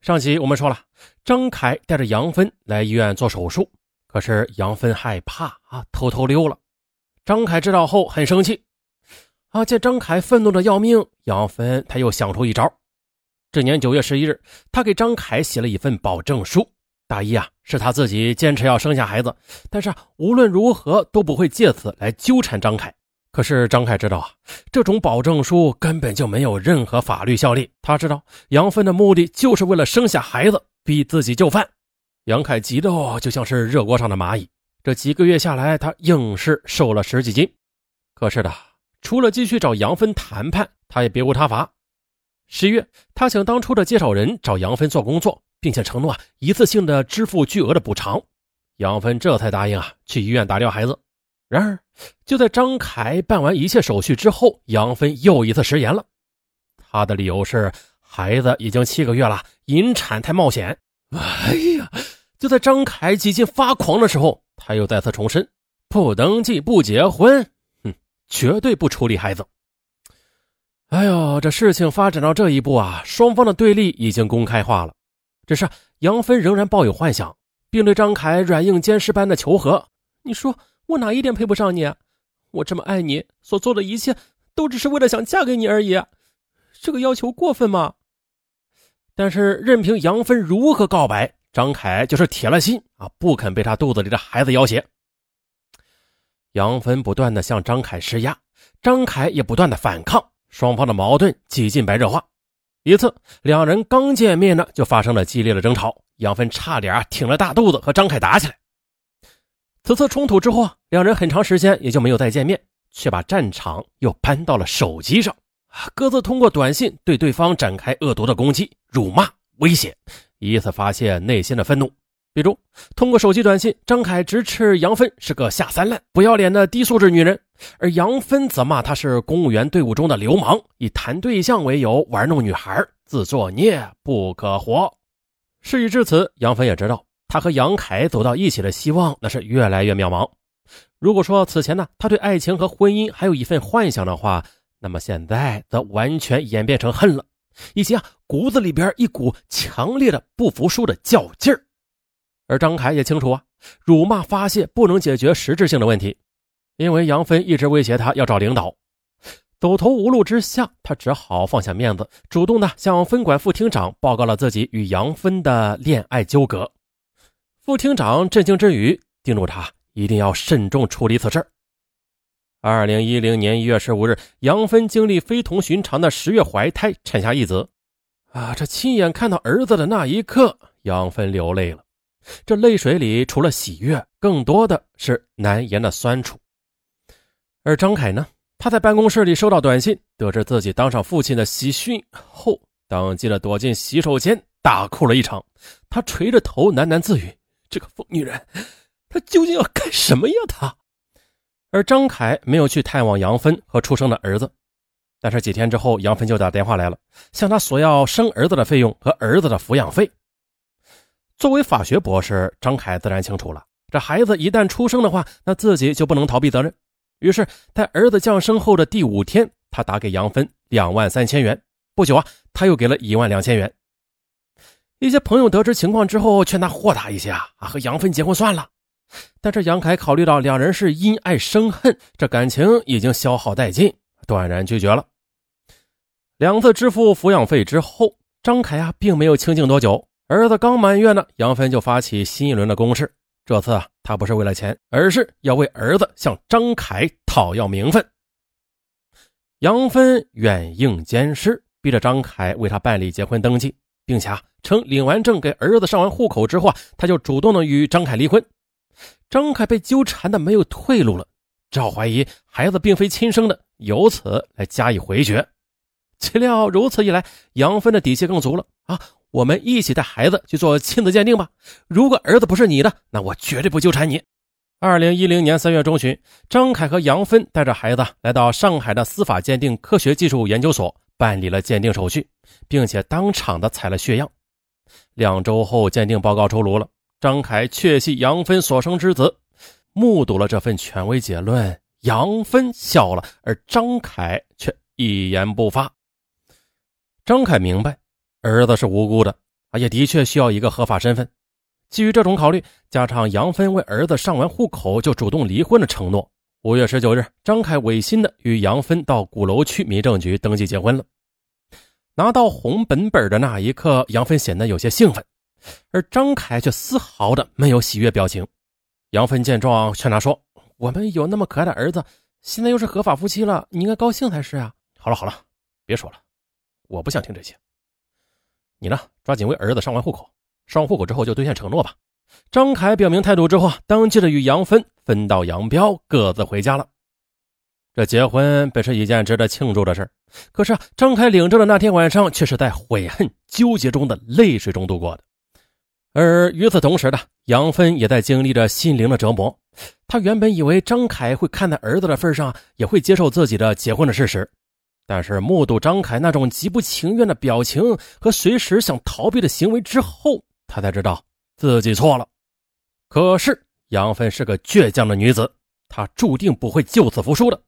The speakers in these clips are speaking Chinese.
上集我们说了，张凯带着杨芬来医院做手术，可是杨芬害怕啊，偷偷溜了。张凯知道后很生气，啊，见张凯愤怒的要命，杨芬他又想出一招。这年九月十一日，他给张凯写了一份保证书，大意啊是他自己坚持要生下孩子，但是无论如何都不会借此来纠缠张凯。可是张凯知道啊，这种保证书根本就没有任何法律效力。他知道杨芬的目的就是为了生下孩子，逼自己就范。杨凯急得就像是热锅上的蚂蚁。这几个月下来，他硬是瘦了十几斤。可是的，除了继续找杨芬谈判，他也别无他法。十月，他请当初的介绍人找杨芬做工作，并且承诺啊一次性的支付巨额的补偿。杨芬这才答应啊去医院打掉孩子。然而，就在张凯办完一切手续之后，杨芬又一次食言了。他的理由是孩子已经七个月了，引产太冒险。哎呀！就在张凯几近发狂的时候，他又再次重申：不登记、不结婚，哼，绝对不处理孩子。哎呦，这事情发展到这一步啊，双方的对立已经公开化了。只是杨芬仍然抱有幻想，并对张凯软硬兼施般的求和。你说？我哪一点配不上你？我这么爱你，所做的一切都只是为了想嫁给你而已。这个要求过分吗？但是任凭杨芬如何告白，张凯就是铁了心啊，不肯被他肚子里的孩子要挟。杨芬不断的向张凯施压，张凯也不断的反抗，双方的矛盾几近白热化。一次，两人刚见面呢，就发生了激烈的争吵，杨芬差点挺着大肚子和张凯打起来。此次冲突之后，两人很长时间也就没有再见面，却把战场又搬到了手机上各自通过短信对对方展开恶毒的攻击、辱骂、威胁，以此发泄内心的愤怒。比如，通过手机短信，张凯直斥杨芬是个下三滥、不要脸的低素质女人，而杨芬则骂他是公务员队伍中的流氓，以谈对象为由玩弄女孩，自作孽不可活。事已至此，杨芬也知道。他和杨凯走到一起的希望，那是越来越渺茫。如果说此前呢，他对爱情和婚姻还有一份幻想的话，那么现在则完全演变成恨了，以及啊骨子里边一股强烈的不服输的较劲儿。而张凯也清楚啊，辱骂发泄不能解决实质性的问题，因为杨芬一直威胁他要找领导。走投无路之下，他只好放下面子，主动的向分管副厅长报告了自己与杨芬的恋爱纠葛。副厅长震惊之余，叮嘱他一定要慎重处理此事。二零一零年一月十五日，杨芬经历非同寻常的十月怀胎，产下一子。啊，这亲眼看到儿子的那一刻，杨芬流泪了。这泪水里除了喜悦，更多的是难言的酸楚。而张凯呢，他在办公室里收到短信，得知自己当上父亲的喜讯后，当即的躲进洗手间，大哭了一场。他垂着头，喃喃自语。这个疯女人，她究竟要干什么呀？她。而张凯没有去探望杨芬和出生的儿子，但是几天之后，杨芬就打电话来了，向他索要生儿子的费用和儿子的抚养费。作为法学博士，张凯自然清楚了，这孩子一旦出生的话，那自己就不能逃避责任。于是，在儿子降生后的第五天，他打给杨芬两万三千元。不久啊，他又给了一万两千元。一些朋友得知情况之后，劝他豁达一些啊，啊，和杨芬结婚算了。但是杨凯考虑到两人是因爱生恨，这感情已经消耗殆尽，断然拒绝了。两次支付抚养费之后，张凯啊，并没有清静多久。儿子刚满月呢，杨芬就发起新一轮的攻势。这次啊，他不是为了钱，而是要为儿子向张凯讨要名分。杨芬软硬兼施，逼着张凯为他办理结婚登记。并且啊，称领完证给儿子上完户口之后啊，他就主动的与张凯离婚。张凯被纠缠的没有退路了，只好怀疑孩子并非亲生的，由此来加以回绝。岂料如此一来，杨芬的底气更足了啊！我们一起带孩子去做亲子鉴定吧。如果儿子不是你的，那我绝对不纠缠你。二零一零年三月中旬，张凯和杨芬带着孩子来到上海的司法鉴定科学技术研究所。办理了鉴定手续，并且当场的采了血样。两周后，鉴定报告出炉了，张凯确系杨芬所生之子。目睹了这份权威结论，杨芬笑了，而张凯却一言不发。张凯明白，儿子是无辜的，啊，也的确需要一个合法身份。基于这种考虑，加上杨芬为儿子上完户口就主动离婚的承诺，五月十九日，张凯违心的与杨芬到鼓楼区民政局登记结婚了。拿到红本本的那一刻，杨芬显得有些兴奋，而张凯却丝毫的没有喜悦表情。杨芬见状，劝他说：“我们有那么可爱的儿子，现在又是合法夫妻了，你应该高兴才是啊！”好了好了，别说了，我不想听这些。你呢，抓紧为儿子上完户口。上完户口之后就兑现承诺吧。张凯表明态度之后，当即的与杨芬分道扬镳，各自回家了。这结婚本是一件值得庆祝的事可是张凯领证的那天晚上，却是在悔恨纠结中的泪水中度过的。而与此同时呢杨芬也在经历着心灵的折磨。她原本以为张凯会看在儿子的份上，也会接受自己的结婚的事实，但是目睹张凯那种极不情愿的表情和随时想逃避的行为之后，他才知道自己错了，可是杨芬是个倔强的女子，她注定不会就此服输的。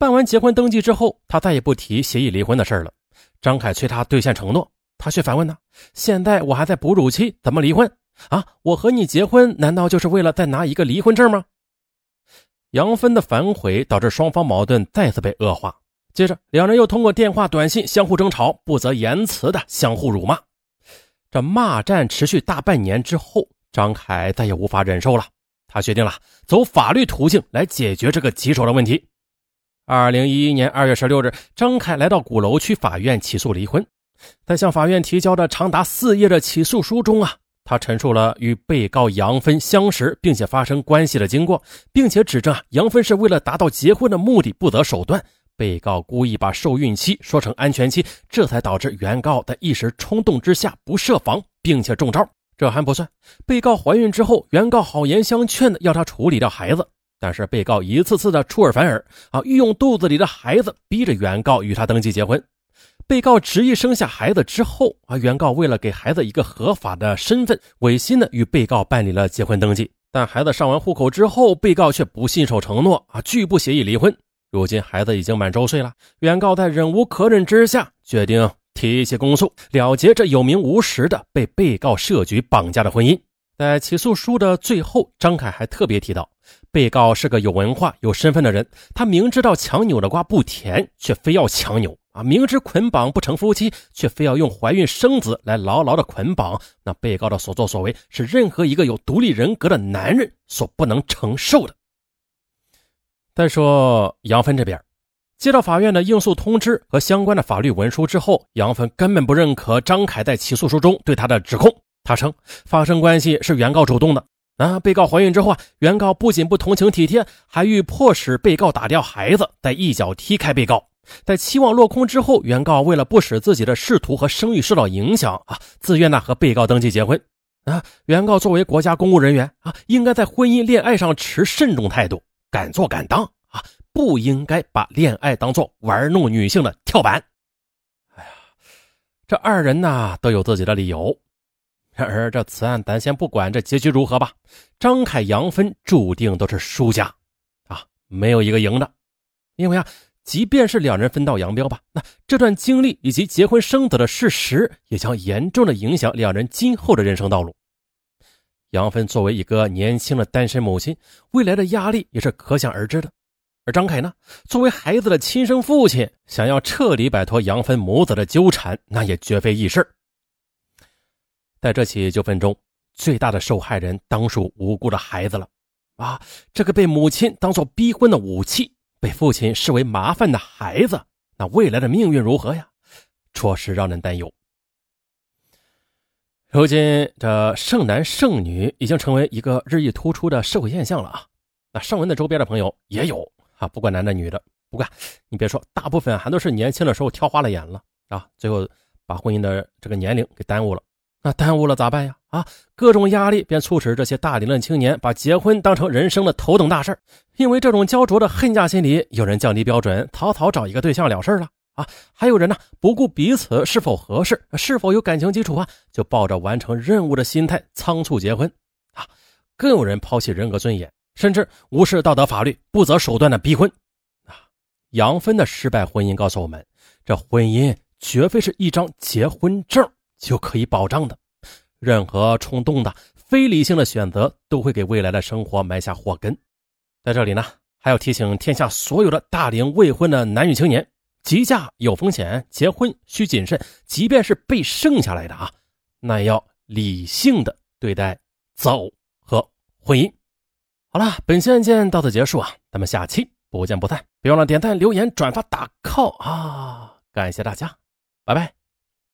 办完结婚登记之后，他再也不提协议离婚的事了。张凯催他兑现承诺，他却反问呢：“现在我还在哺乳期，怎么离婚啊？我和你结婚，难道就是为了再拿一个离婚证吗？”杨芬的反悔导致双方矛盾再次被恶化，接着两人又通过电话、短信相互争吵，不择言辞的相互辱骂。这骂战持续大半年之后，张凯再也无法忍受了，他决定了走法律途径来解决这个棘手的问题。二零一一年二月十六日，张凯来到鼓楼区法院起诉离婚，在向法院提交的长达四页的起诉书中啊，他陈述了与被告杨芬相识并且发生关系的经过，并且指证啊杨芬是为了达到结婚的目的不择手段。被告故意把受孕期说成安全期，这才导致原告在一时冲动之下不设防，并且中招。这还不算，被告怀孕之后，原告好言相劝的要她处理掉孩子，但是被告一次次的出尔反尔啊，欲用肚子里的孩子逼着原告与他登记结婚。被告执意生下孩子之后啊，原告为了给孩子一个合法的身份，违心的与被告办理了结婚登记。但孩子上完户口之后，被告却不信守承诺啊，拒不协议离婚。如今孩子已经满周岁了，原告在忍无可忍之下，决定提起公诉，了结这有名无实的被被告设局绑架的婚姻。在起诉书的最后，张凯还特别提到，被告是个有文化、有身份的人，他明知道强扭的瓜不甜，却非要强扭啊！明知捆绑不成夫妻，却非要用怀孕生子来牢牢的捆绑。那被告的所作所为，是任何一个有独立人格的男人所不能承受的。再说杨芬这边，接到法院的应诉通知和相关的法律文书之后，杨芬根本不认可张凯在起诉书中对他的指控。他称发生关系是原告主动的啊，被告怀孕之后啊，原告不仅不同情体贴，还欲迫使被告打掉孩子，再一脚踢开被告。在期望落空之后，原告为了不使自己的仕途和声誉受到影响啊，自愿呢和被告登记结婚啊。原告作为国家公务人员啊，应该在婚姻恋爱上持慎重态度。敢做敢当啊！不应该把恋爱当做玩弄女性的跳板。哎呀，这二人呢都有自己的理由。然而这此案咱先不管这结局如何吧。张凯、杨芬注定都是输家啊，没有一个赢的。因为啊，即便是两人分道扬镳吧，那这段经历以及结婚生子的事实，也将严重的影响两人今后的人生道路。杨芬作为一个年轻的单身母亲，未来的压力也是可想而知的。而张凯呢，作为孩子的亲生父亲，想要彻底摆脱杨芬母子的纠缠，那也绝非易事。在这起纠纷中，最大的受害人当属无辜的孩子了。啊，这个被母亲当做逼婚的武器，被父亲视为麻烦的孩子，那未来的命运如何呀？着实让人担忧。如今，这剩男剩女已经成为一个日益突出的社会现象了啊！那上文的周边的朋友也有啊，不管男的女的，不管你别说，大部分还都是年轻的时候挑花了眼了啊，最后把婚姻的这个年龄给耽误了。那耽误了咋办呀？啊，各种压力便促使这些大龄的青年把结婚当成人生的头等大事因为这种焦灼的恨嫁心理，有人降低标准，草草找一个对象了事了。啊，还有人呢，不顾彼此是否合适，是否有感情基础啊，就抱着完成任务的心态仓促结婚啊。更有人抛弃人格尊严，甚至无视道德法律，不择手段的逼婚啊。杨芬的失败婚姻告诉我们，这婚姻绝非是一张结婚证就可以保障的。任何冲动的、非理性的选择都会给未来的生活埋下祸根。在这里呢，还要提醒天下所有的大龄未婚的男女青年：急嫁有风险，结婚需谨慎。即便是被剩下来的啊，那也要理性的对待择偶和婚姻。好了，本期案件到此结束啊，咱们下期不见不散。别忘了点赞、留言、转发、打 call 啊！感谢大家，拜拜。